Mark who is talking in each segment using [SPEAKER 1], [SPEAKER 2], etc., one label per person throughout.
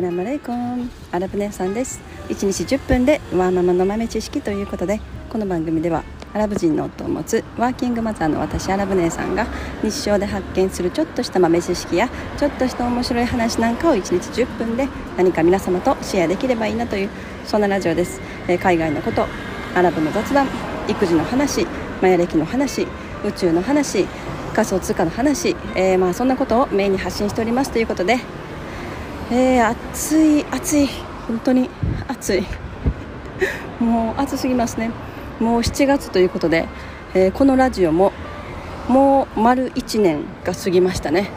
[SPEAKER 1] サラムレイコンアラブ姉さんです。1日10分でワーママの豆知識ということでこの番組ではアラブ人の夫を持つワーキングマザーの私アラブ姉さんが日常で発見するちょっとした豆知識やちょっとした面白い話なんかを1日10分で何か皆様とシェアできればいいなというそんなラジオです、えー、海外のことアラブの雑談育児の話マヤ歴の話宇宙の話仮想通貨の話、えー、まあそんなことをメインに発信しておりますということでえー、暑い暑い。本当に暑い。もう暑すぎますね。もう7月ということで、えー、このラジオももう丸1年が過ぎましたね。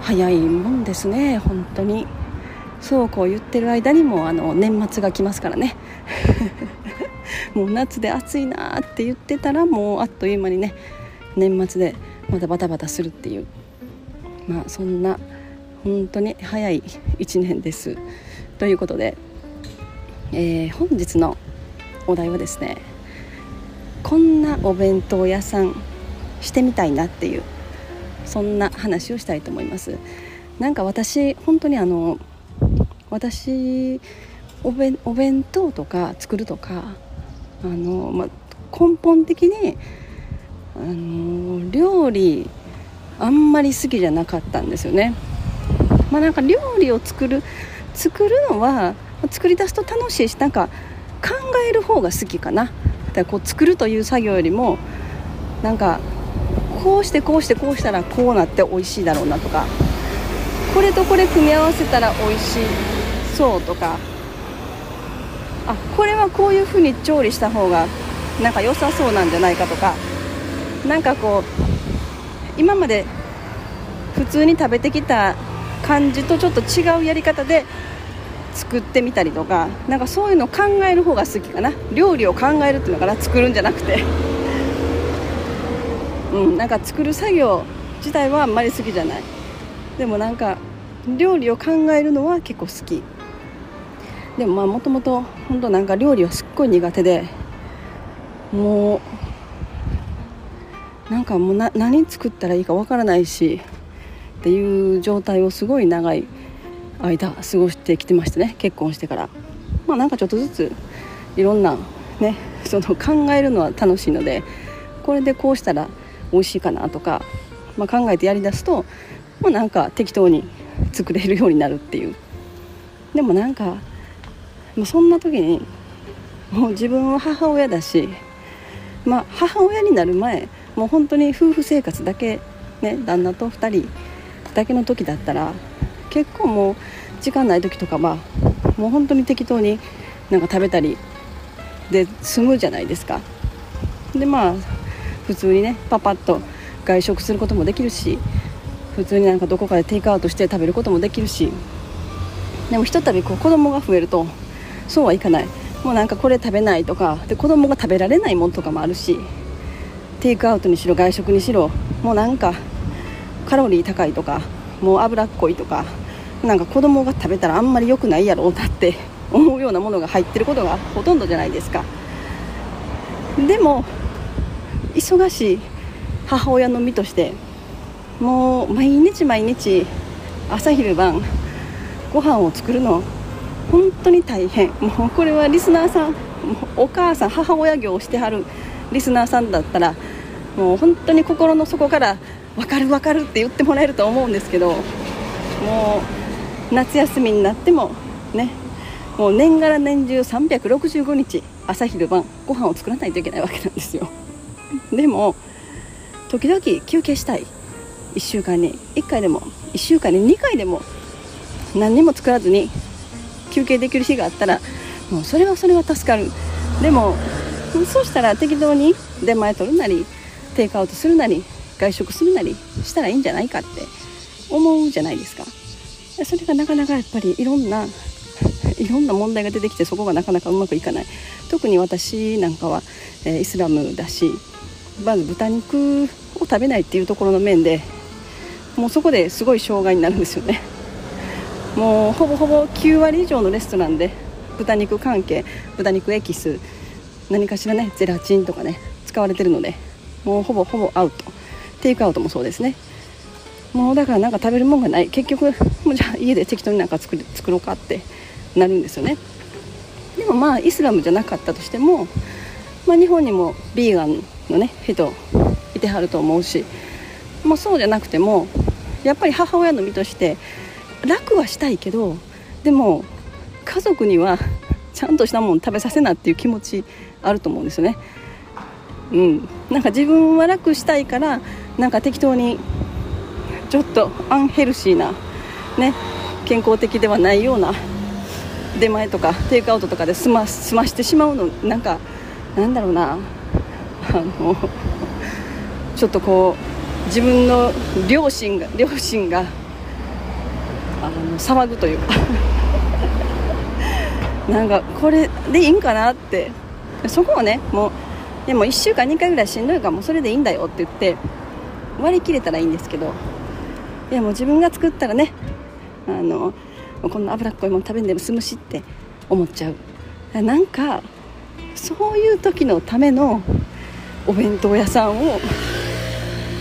[SPEAKER 1] 早いもんですね。本当に。そうこう言ってる間にもあの年末が来ますからね。もう夏で暑いなって言ってたらもうあっという間にね年末でまたバタバタするっていう。まあそんな本当に早い1年です。ということで、えー、本日のお題はですねこんなお弁当屋さんしてみたいなっていうそんな話をしたいと思います。なんか私本当にあの私お弁お弁当とか作るとかあの、ま根本的にあの料理あんまり好きじゃなかったんですよね。まあ、なんか料理を作る作るのは作り出すと楽しいしなんか考える方が好きかな。だこう作るという作業よりもなんかこうしてこうしてこうしたらこうなって美味しいだろうなとかこれとこれ組み合わせたら美味しそうとかあこれはこういう風に調理した方がなんか良さそうなんじゃないかとかなんかこう今まで普通に食べてきた感じとちょっと違うやり方で作ってみたりとかなんかそういうのを考える方が好きかな。料理を考えるっていうのかな作るんじゃなくて。うんなんか作る作業自体はあんまり好きじゃない。でもなんか料理を考えるのは結構好き。でもまあもともと本当なんか料理はすっごい苦手でもうなんかもうな何作ったらいいかわからないしっていう状態をすごい長い間過ごしてきてましてね結婚してから。まあなんかちょっとずついろんなねその考えるのは楽しいのでこれでこうしたら美味しいかなとか、まあ、考えてやりだすと、まあ、なんか適当に作れるようになるっていう。でもなんか、ま、そんな時にもう自分は母親だし、まあ、母親になる前もう本当に夫婦生活だけね旦那と2人だけの時だったら結構もう時間ない時とかはもう本当に適当になんか食べたりで済むじゃないですか。でまあ普通にねパパッと外食することもできるし普通になんかどこかでテイクアウトして食べることもできるしでもひとたびこう子供が増えるとそうはいかない。もうなんかこれ食べないとかで子供が食べられないものとかもあるしテイクアウトにしろ外食にしろもうなんかカロリー高いとかもう脂っこいとかなんか子供が食べたらあんまり良くないやろうなって 思うようなものが入ってることがほとんどじゃないですか。でも忙しい母親の身としてもう毎日毎日朝昼晩ご飯を作るの本当に大変。もうこれはリスナーさんお母さん母親業をしてはるリスナーさんだったらもう本当に心の底から分かる分かるって言ってもらえると思うんですけどもう夏休みになってもねもう年がら年中365日朝昼晩ご飯を作らないといけないわけなんですよ。でも時々休憩したい。1週間に1回でも1週間に2回でも何にも作らずに休憩できる日があったらもうそれはそれは助かる。でもそうしたら適当に出前取るなりテイクアウトするなり外食するなりしたらいいんじゃないかって思うじゃないですか。それがなかなかやっぱりいろんな いろんな問題が出てきてそこがなかなかうまくいかない。特に私なんかは、えー、イスラムだしまず豚肉を食べないっていうところの面でもうそこですごい障害になるんですよね。もうほぼほぼ9割以上のレストランで豚肉関係豚肉エキス何かしらねゼラチンとかね使われてるのでもうほぼほぼアウト。テイクアウトもそうですね。もうだからなんか食べるもんがない。結局 もうじゃあ家で適当になんか作る作ろうかってなるんですよね。でもまあイスラムじゃなかったとしても、まあ、日本にもビーガンのね人いてはると思うし、まあ、そうじゃなくてもやっぱり母親の身として楽はしたいけどでも家族にはちゃんとしたもの食べさせなっていう気持ちあると思うんですよね。うん、なんか自分は楽したいからなんか適当にちょっとアンヘルシーな、ね、健康的ではないような出前とかテイクアウトとかで済ま済ましてしまうのなんかなんだろうな。あのちょっとこう自分の両親が両親があの騒ぐというか。なんかこれでいいんかなって。そこをねもうでも1週間2回ぐらいしんどいからもうそれでいいんだよって言って割り切れたらいいんですけどいやもう自分が作ったらねあのこんな脂っこいもの食べんでも済むしって思っちゃう。なんかそういう時のためのお弁当屋さんを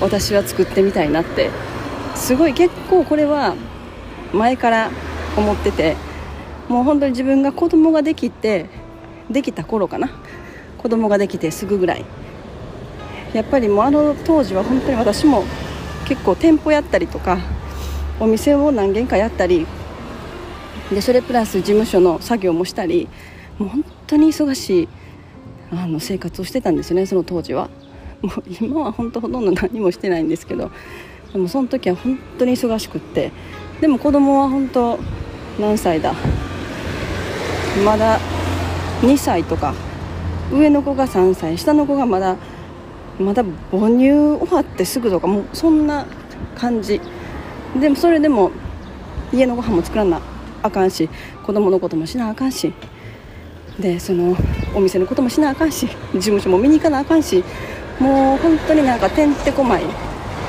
[SPEAKER 1] 私は作ってみたいなって。すごい結構これは前から思っててもう本当に自分が子供ができてできた頃かな。子供ができてすぐぐらい。やっぱりもうあの当時は本当に私も結構店舗やったりとかお店を何軒かやったりでそれプラス事務所の作業もしたりもう本当に忙しいあの生活をしてたんですよねその当時は。もう今は本当ほとんど何もしてないんですけどでもその時は本当に忙しくってでも子供は本当何歳だまだ2歳とか上の子が3歳下の子がまだまだ母乳終わってすぐとかもうそんな感じ。でもそれでも家のご飯も作らなあかんし子供のこともしなあかんし。でそのお店のこともしなあかんし事務所も見に行かなあかんし。もう本当になんかてんてこまい。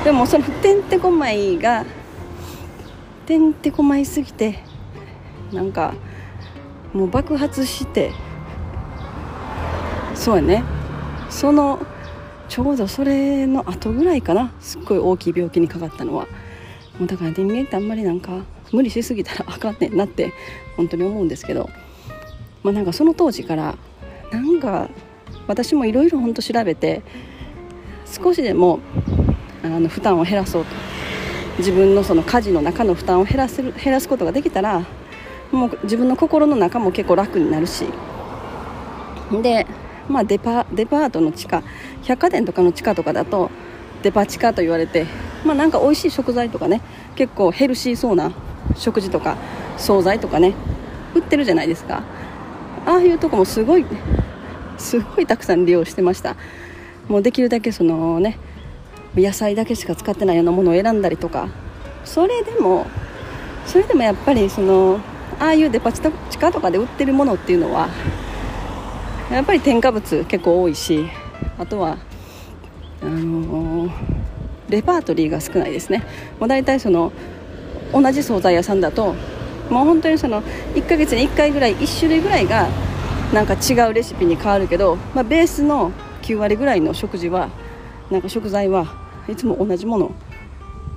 [SPEAKER 1] でもそのてんてこまいがてんてこまいすぎてなんかもう爆発して。そうやね。そのちょうどそれの後ぐらいかな。すっごい大きい病気にかかったのは。もうだから人間ってあんまりなんか無理しすぎたらあかんねんなって本当に思うんですけど。まあなんかその当時からなんか私もいろいろ本当調べて少しでもあの負担を減らそうと。自分のその家事の中の負担を減らせる減らすことができたらもう自分の心の中も結構楽になるし。でまあ、デパデパートの地下百貨店とかの地下とかだとデパ地下と言われて、まあ、なんか美味しい食材とかね結構ヘルシーそうな食事とか惣菜とかね売ってるじゃないですか。ああいうとこもすごいすごいたくさん利用してました。もうできるだけそのね野菜だけしか使ってないようなものを選んだりとか。それでもそれでもやっぱりそのああいうデパ地下とかで売ってるものっていうのはやっぱり添加物結構多いしあとはあのー、レパートリーが少ないですね。もう大体その同じ惣菜屋さんだともう本当にその1ヶ月に1回ぐらい1種類ぐらいがなんか違うレシピに変わるけど、まあ、ベースの9割ぐらいの食事はなんか食材はいつも同じもの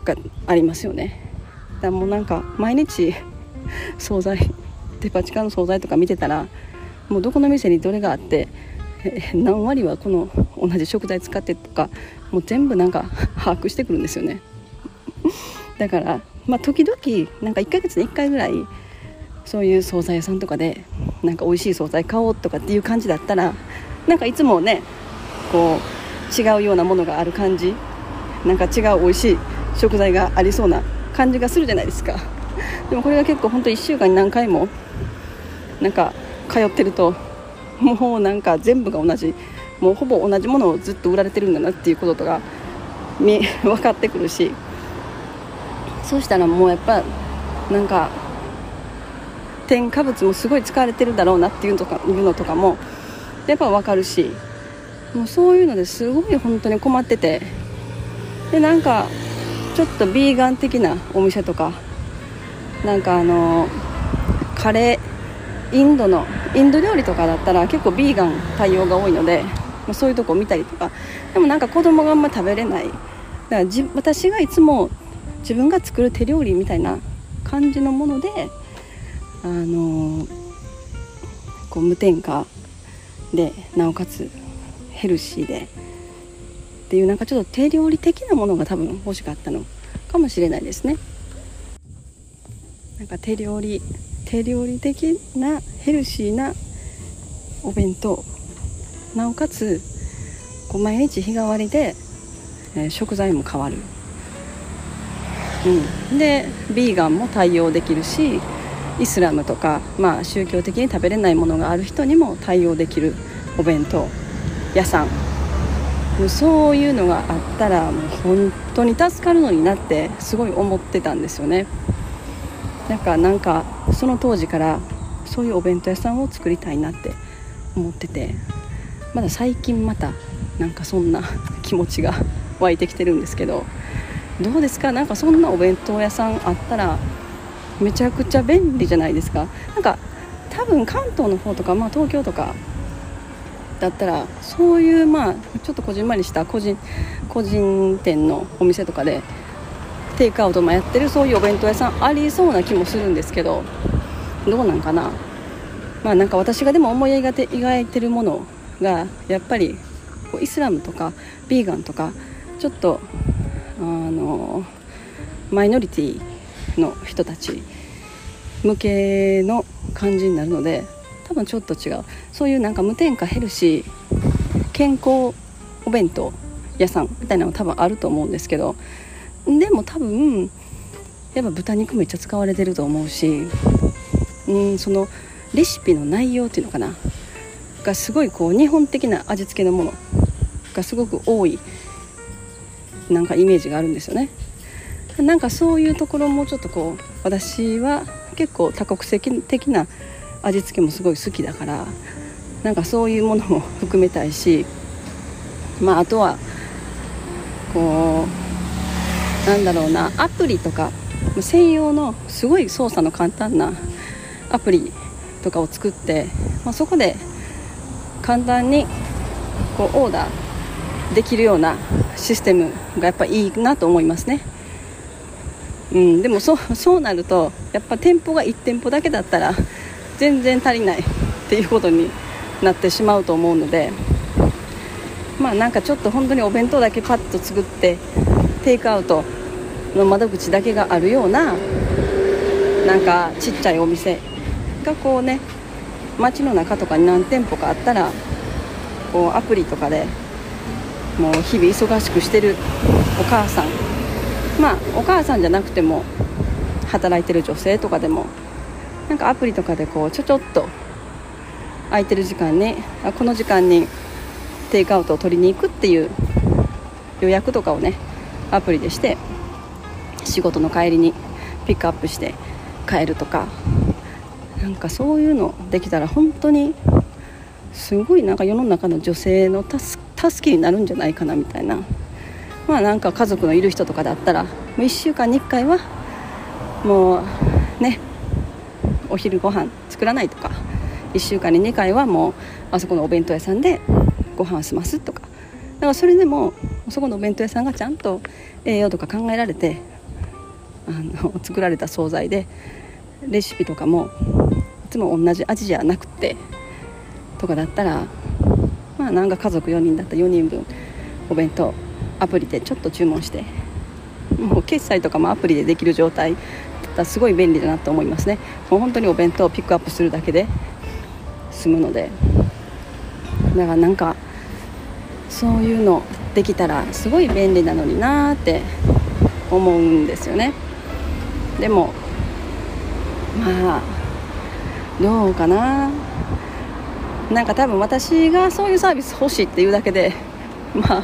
[SPEAKER 1] がありますよね。だからもうなんか毎日惣菜デパ地下の惣菜とか見てたらもうどこの店にどれがあって 何割はこの同じ食材使ってとかもう全部なんか 把握してくるんですよね。だからまあ時々なんか1ヶ月に1回ぐらいそういう惣菜屋さんとかでなんか美味しい惣菜買おうとかっていう感じだったらなんかいつもねこう違うようなものがある感じなんか違う美味しい食材がありそうな感じがするじゃないですか。でもこれが結構ほんと1週間に何回もなんか通ってるともうなんか全部が同じもうほぼ同じものをずっと売られてるんだなっていうこととか見分かってくるしそうしたらもうやっぱなんか添加物もすごい使われてるだろうなっていうのとかいうのとかもやっぱ分かるしもうそういうのですごい本当に困っててでなんかちょっとビーガン的なお店とかなんかあのカレーインドのインド料理とかだったら結構ビーガン対応が多いので、そういうとこ見たりとか。でもなんか子供があんま食べれない。だからじ私がいつも自分が作る手料理みたいな感じのものであのこう無添加でなおかつヘルシーでっていうなんかちょっと手料理的なものが多分欲しかったのかもしれないですね。なんか手料理手料理的なヘルシーなお弁当。なおかつこう毎日日替わりで、えー、食材も変わる、うん、でビーガンも対応できるしイスラムとか、まあ、宗教的に食べれないものがある人にも対応できるお弁当。屋さん。もうそういうのがあったらもう本当に助かるのになってすごい思ってたんですよね。なんかなんかその当時からそういうお弁当屋さんを作りたいなって思っててまだ最近またなんかそんな気持ちが湧いてきてるんですけどどうですか？なんかそんなお弁当屋さんあったらめちゃくちゃ便利じゃないですか？なんか多分関東の方とか、まあ、東京とかだったらそういうまあちょっとこじんまりした個人個人店のお店とかでテイクアウトもやってるそういうお弁当屋さんありそうな気もするんですけどどうなんかな？まあなんか私がでも思い描いてるものがやっぱりイスラムとかビーガンとかちょっとあのマイノリティの人たち向けの感じになるので多分ちょっと違う。そういうなんか無添加ヘルシー健康お弁当屋さんみたいなの多分あると思うんですけどでも多分やっぱ豚肉めっちゃ使われてると思うしうんそのレシピの内容っていうのかながすごいこう日本的な味付けのものがすごく多いなんかイメージがあるんですよね。なんかそういうところもちょっとこう私は結構多国籍的な味付けもすごい好きだからなんかそういうものも含めたいしまああとはこうなんだろうなアプリとか専用のすごい操作の簡単なアプリとかを作って、まあ、そこで簡単にこうオーダーできるようなシステムがやっぱいいなと思いますね。うん、でもそうそうなるとやっぱ店舗が1店舗だけだったら全然足りないっていうことになってしまうと思うのでまあなんかちょっと本当にお弁当だけパッと作ってテイクアウトの窓口だけがあるようななんかちっちゃいお店がこうね街の中とかに何店舗かあったらこうアプリとかでもう日々忙しくしてるお母さん。まあお母さんじゃなくても働いてる女性とかでもなんかアプリとかでこうちょちょっと空いてる時間にあこの時間にテイクアウトを取りに行くっていう予約とかをねアプリでして仕事の帰りにピックアップして帰るとか。なんかそういうのできたら本当にすごいなんか世の中の女性の助けになるんじゃないかなみたいな。まあなんか家族のいる人とかだったらもう1週間に1回はもうねお昼ご飯作らないとか。1週間に2回はもうあそこのお弁当屋さんでご飯を済ますとか。だからそれでもそこのお弁当屋さんがちゃんと栄養とか考えられてあの作られた惣菜でレシピとかもいつも同じ味じゃなくてとかだったらまあなんか家族4人だったら4人分お弁当アプリでちょっと注文してもう決済とかもアプリでできる状態だったらすごい便利だなと思いますね。もう本当にお弁当をピックアップするだけで済むので。だからなんかそういうのできたらすごい便利なのになーって思うんですよね。でもまあどうかな。なんか多分私がそういうサービス欲しいっていうだけで まあ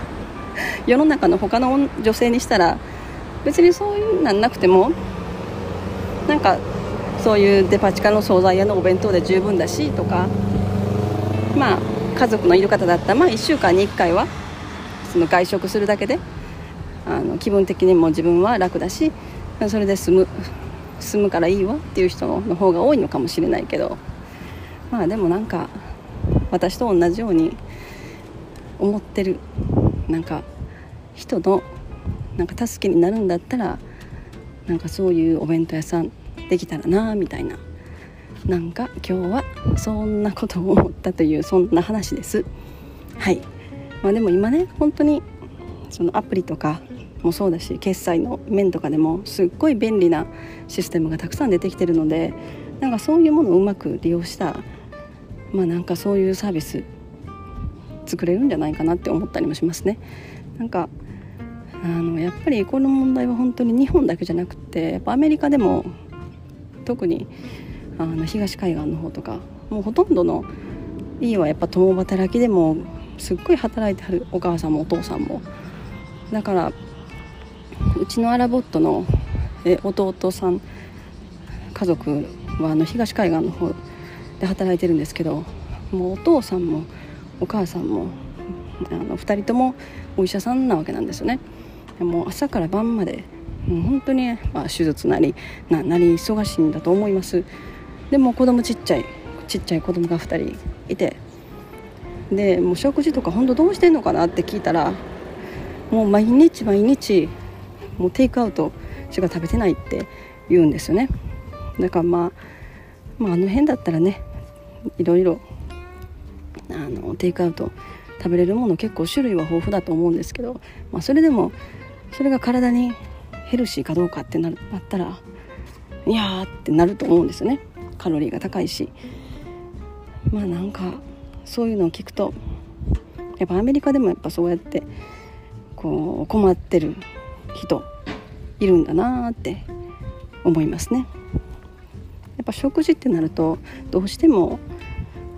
[SPEAKER 1] 世の中の他の女性にしたら別にそういうなんなくてもなんかそういうデパ地下の惣菜屋のお弁当で十分だしとかまあ家族のいる方だったら、まあ、1週間に1回はその外食するだけであの気分的にも自分は楽だしそれで済む済むからいいわっていう人の方が多いのかもしれないけどまあでもなんか私と同じように思ってるなんか人のなんか助けになるんだったらなんかそういうお弁当屋さんできたらなみたいな。なんか今日はそんなことを思ったというそんな話です。はい。まあでも今ね本当にそのアプリとかもそうだし決済の面とかでもすっごい便利なシステムがたくさん出てきてるのでなんかそういうものをうまく利用したまあなんかそういうサービス作れるんじゃないかなって思ったりもしますね。なんかあのやっぱりこの問題は本当に日本だけじゃなくてやっぱアメリカでも特にあの東海岸の方とかもうほとんどの家はやっぱ共働きでもすっごい働いてはるお母さんもお父さんもだからうちのアラボットのえ弟さん家族はあの東海岸の方で働いてるんですけどもうお父さんもお母さんもあの2人ともお医者さんなわけなんですよね。もう朝から晩までもう本当に、まあ、手術なりななり忙しいんだと思います。でも子供ちっちゃいちっちゃい子供が2人いてでもう食事とか本当どうしてんのかなって聞いたらもう毎日毎日もうテイクアウトしか食べてないって言うんですよね。だからまあ、まあ、あの辺だったらねいろいろあのテイクアウト食べれるもの結構種類は豊富だと思うんですけど、まあ、それでもそれが体にヘルシーかどうかってなったらいやーってなると思うんですよね。カロリーが高いし。まあなんかそういうのを聞くとやっぱアメリカでもやっぱそうやってこう困ってる人いるんだなって思いますね。やっぱ食事ってなるとどうしても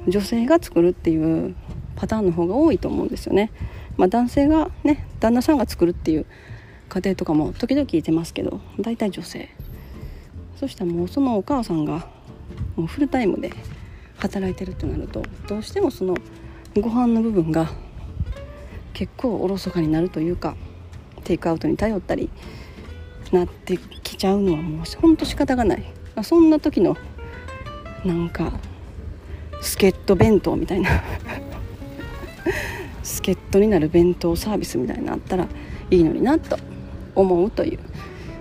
[SPEAKER 1] 女性が作るっていうパターンの方が多いと思うんですよね、まあ、男性がね旦那さんが作るっていう家庭とかも時々いてますけど大体女性。そしたらもうそのお母さんがもうフルタイムで働いてるとなるとどうしてもそのご飯の部分が結構おろそかになるというかテイクアウトに頼ったりなってきちゃうのはもうほんと仕方がない。そんな時のなんか助っ人弁当みたいな。助っ人になる弁当サービスみたいなあったらいいのになと思うという。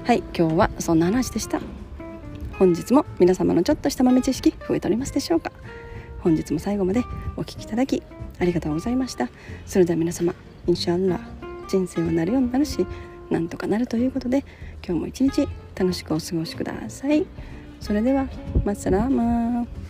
[SPEAKER 1] はい今日はそんな話でした。本日も皆様のちょっとした豆知識増えておりますでしょうか。本日も最後までお聴きいただきありがとうございました。それでは皆様インシャアラ人生はなるようになるしなんとかなるということで今日も一日楽しくお過ごしください。それではまっさらーまー